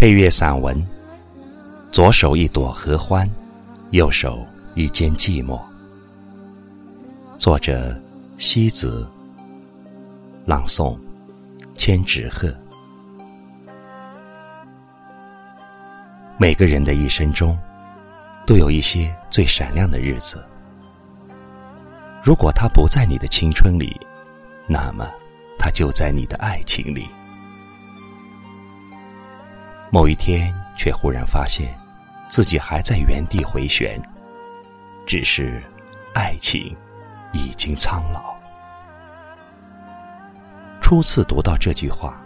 配乐散文：左手一朵合欢，右手一间寂寞。作者：西子。朗诵：千纸鹤。每个人的一生中，都有一些最闪亮的日子。如果他不在你的青春里，那么他就在你的爱情里。某一天，却忽然发现，自己还在原地回旋，只是爱情已经苍老。初次读到这句话，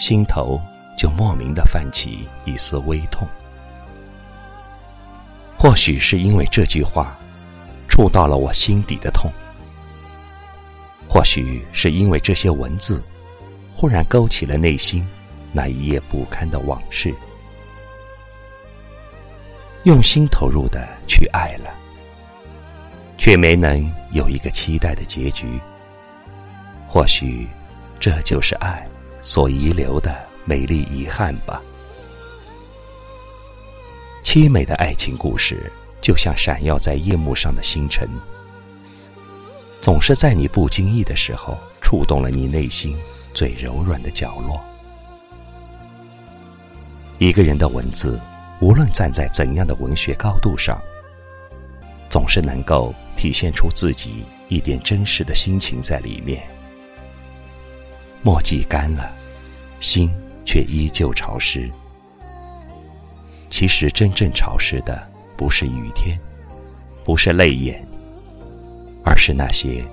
心头就莫名的泛起一丝微痛。或许是因为这句话，触到了我心底的痛；或许是因为这些文字，忽然勾起了内心。那一夜不堪的往事，用心投入的去爱了，却没能有一个期待的结局。或许，这就是爱所遗留的美丽遗憾吧。凄美的爱情故事，就像闪耀在夜幕上的星辰，总是在你不经意的时候，触动了你内心最柔软的角落。一个人的文字，无论站在怎样的文学高度上，总是能够体现出自己一点真实的心情在里面。墨迹干了，心却依旧潮湿。其实真正潮湿的，不是雨天，不是泪眼，而是那些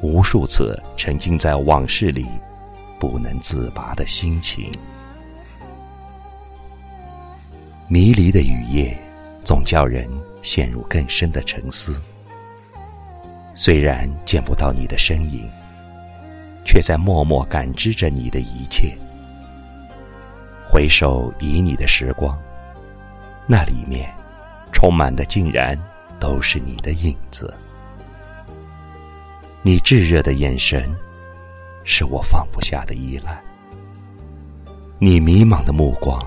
无数次沉浸在往事里不能自拔的心情。迷离的雨夜，总叫人陷入更深的沉思。虽然见不到你的身影，却在默默感知着你的一切。回首旖旎的时光，那里面充满的竟然都是你的影子。你炙热的眼神，是我放不下的依赖。你迷茫的目光。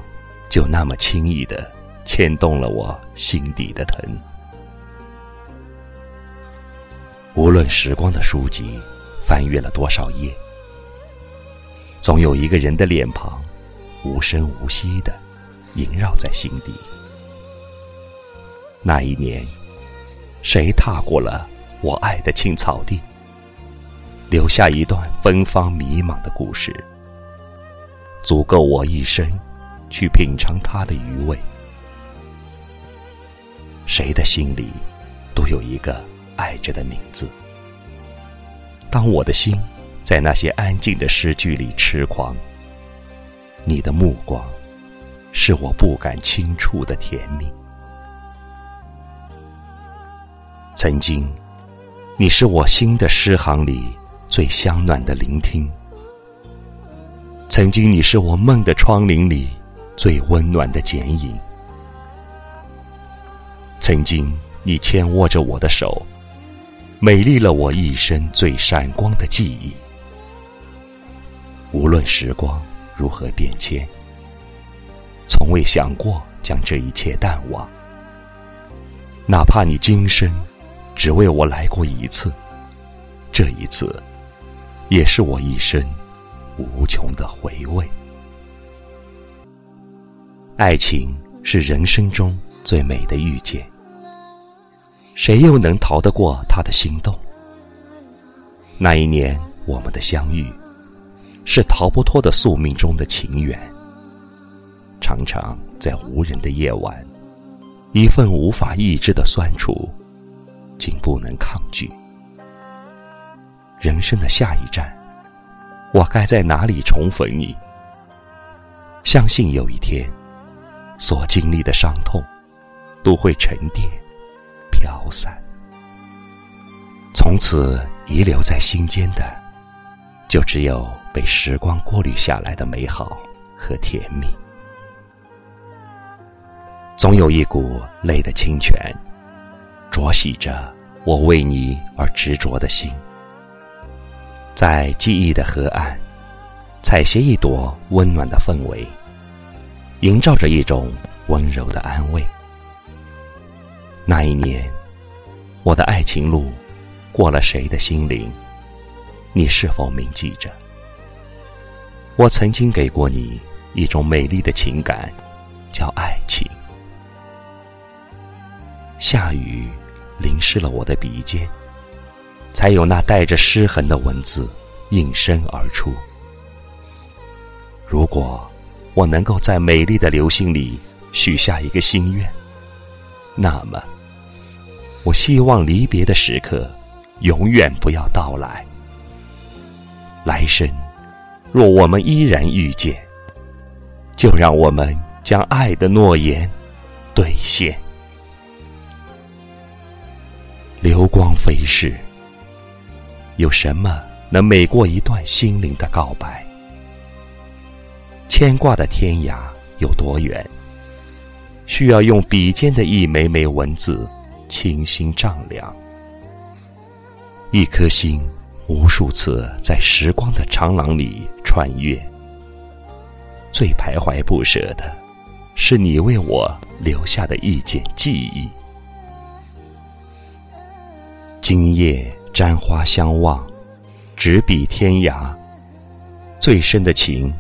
就那么轻易的牵动了我心底的疼。无论时光的书籍翻阅了多少页，总有一个人的脸庞，无声无息的萦绕在心底。那一年，谁踏过了我爱的青草地，留下一段芬芳迷茫的故事，足够我一生。去品尝它的余味。谁的心里都有一个爱着的名字。当我的心在那些安静的诗句里痴狂，你的目光是我不敢轻触的甜蜜。曾经，你是我心的诗行里最香暖的聆听。曾经，你是我梦的窗棂里。最温暖的剪影。曾经，你牵握着我的手，美丽了我一生最闪光的记忆。无论时光如何变迁，从未想过将这一切淡忘。哪怕你今生只为我来过一次，这一次，也是我一生无穷的回味。爱情是人生中最美的遇见，谁又能逃得过他的心动？那一年我们的相遇，是逃不脱的宿命中的情缘。常常在无人的夜晚，一份无法抑制的酸楚，竟不能抗拒。人生的下一站，我该在哪里重逢你？相信有一天。所经历的伤痛，都会沉淀、飘散。从此遗留在心间的，就只有被时光过滤下来的美好和甜蜜。总有一股泪的清泉，浊洗着我为你而执着的心。在记忆的河岸，采撷一朵温暖的氛围。营造着一种温柔的安慰。那一年，我的爱情路过了谁的心灵？你是否铭记着？我曾经给过你一种美丽的情感，叫爱情。下雨淋湿了我的笔尖，才有那带着湿痕的文字应声而出。如果我能够在美丽的流星里许下一个心愿，那么，我希望离别的时刻永远不要到来。来生，若我们依然遇见，就让我们将爱的诺言兑现。流光飞逝，有什么能美过一段心灵的告白？牵挂的天涯有多远？需要用笔尖的一枚枚文字，倾心丈量。一颗心，无数次在时光的长廊里穿越。最徘徊不舍的，是你为我留下的一件记忆。今夜沾花相望，执笔天涯。最深的情，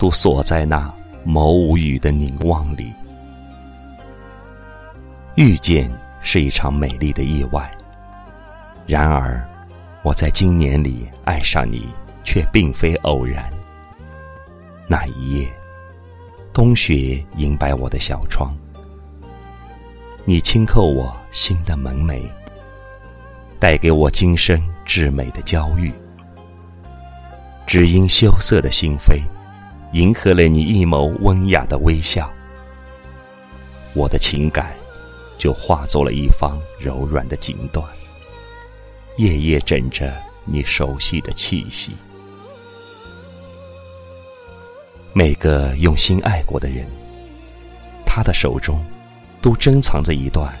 都锁在那眸无语的凝望里。遇见是一场美丽的意外，然而，我在今年里爱上你，却并非偶然。那一夜，冬雪迎白我的小窗，你轻叩我心的门楣，带给我今生至美的娇遇。只因羞涩的心扉，迎合了你一眸温雅的微笑，我的情感。就化作了一方柔软的锦缎，夜夜枕着你熟悉的气息。每个用心爱过的人，他的手中都珍藏着一段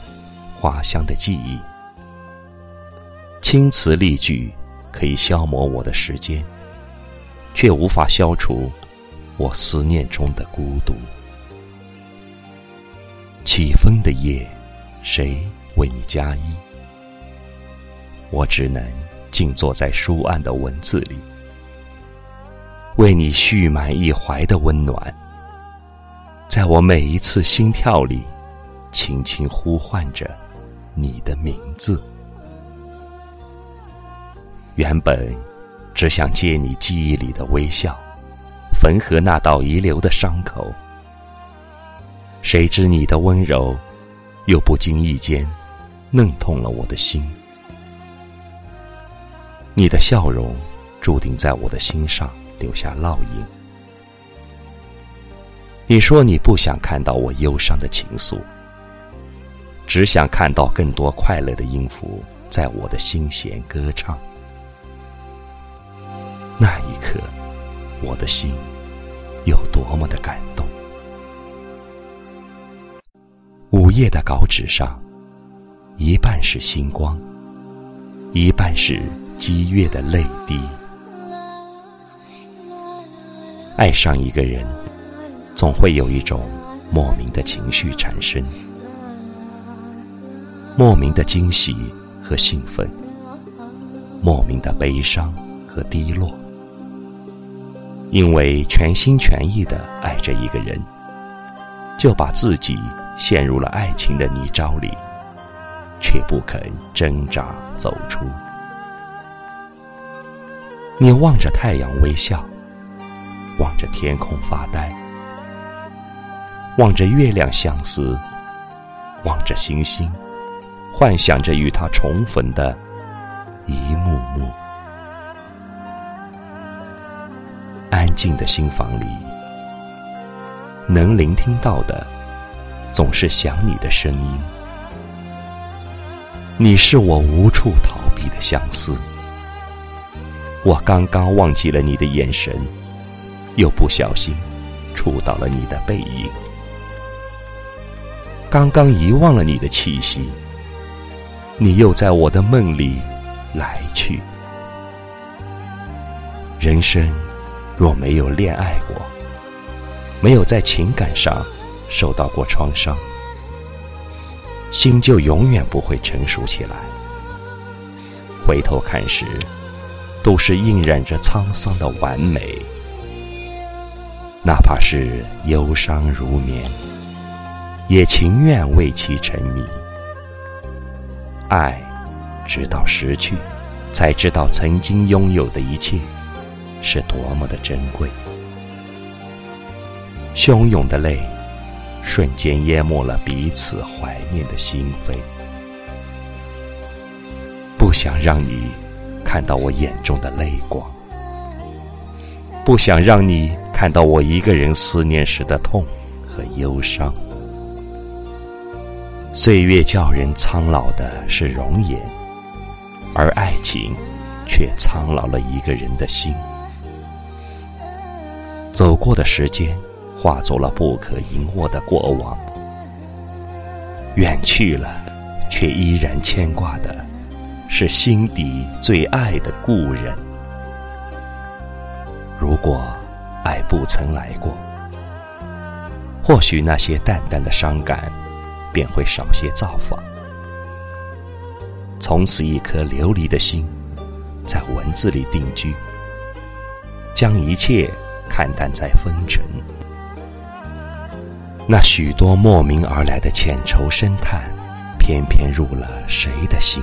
花香的记忆。青词丽句可以消磨我的时间，却无法消除我思念中的孤独。起风的夜。谁为你加衣？我只能静坐在书案的文字里，为你蓄满一怀的温暖，在我每一次心跳里，轻轻呼唤着你的名字。原本只想借你记忆里的微笑，缝合那道遗留的伤口，谁知你的温柔。又不经意间，弄痛了我的心。你的笑容，注定在我的心上留下烙印。你说你不想看到我忧伤的情愫，只想看到更多快乐的音符在我的心弦歌唱。那一刻，我的心有多么的感动。午夜的稿纸上，一半是星光，一半是激越的泪滴。爱上一个人，总会有一种莫名的情绪产生，莫名的惊喜和兴奋，莫名的悲伤和低落。因为全心全意的爱着一个人，就把自己。陷入了爱情的泥沼里，却不肯挣扎走出。你望着太阳微笑，望着天空发呆，望着月亮相思，望着星星，幻想着与他重逢的一幕幕。安静的心房里，能聆听到的。总是想你的声音，你是我无处逃避的相思。我刚刚忘记了你的眼神，又不小心触到了你的背影。刚刚遗忘了你的气息，你又在我的梦里来去。人生若没有恋爱过，没有在情感上受到过创伤，心就永远不会成熟起来。回头看时，都是印染着沧桑的完美。哪怕是忧伤如眠，也情愿为其沉迷。爱，直到失去，才知道曾经拥有的一切是多么的珍贵。汹涌的泪，瞬间淹没了彼此怀念的心扉。不想让你看到我眼中的泪光，不想让你看到我一个人思念时的痛和忧伤。岁月叫人苍老的是容颜，而爱情却苍老了一个人的心。走过的时间。化作了不可一握的过往，远去了，却依然牵挂的，是心底最爱的故人。如果爱不曾来过，或许那些淡淡的伤感，便会少些造访。从此，一颗流离的心，在文字里定居，将一切看淡在风尘。那许多莫名而来的浅愁深叹，偏偏入了谁的心？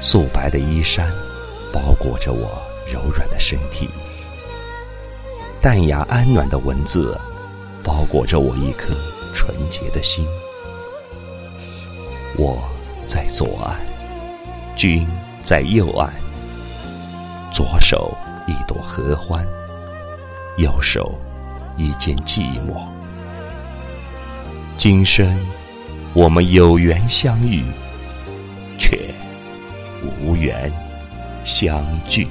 素白的衣衫，包裹着我柔软的身体；淡雅安暖的文字，包裹着我一颗纯洁的心。我在左岸，君在右岸。左手一朵合欢，右手。一件寂寞，今生我们有缘相遇，却无缘相聚。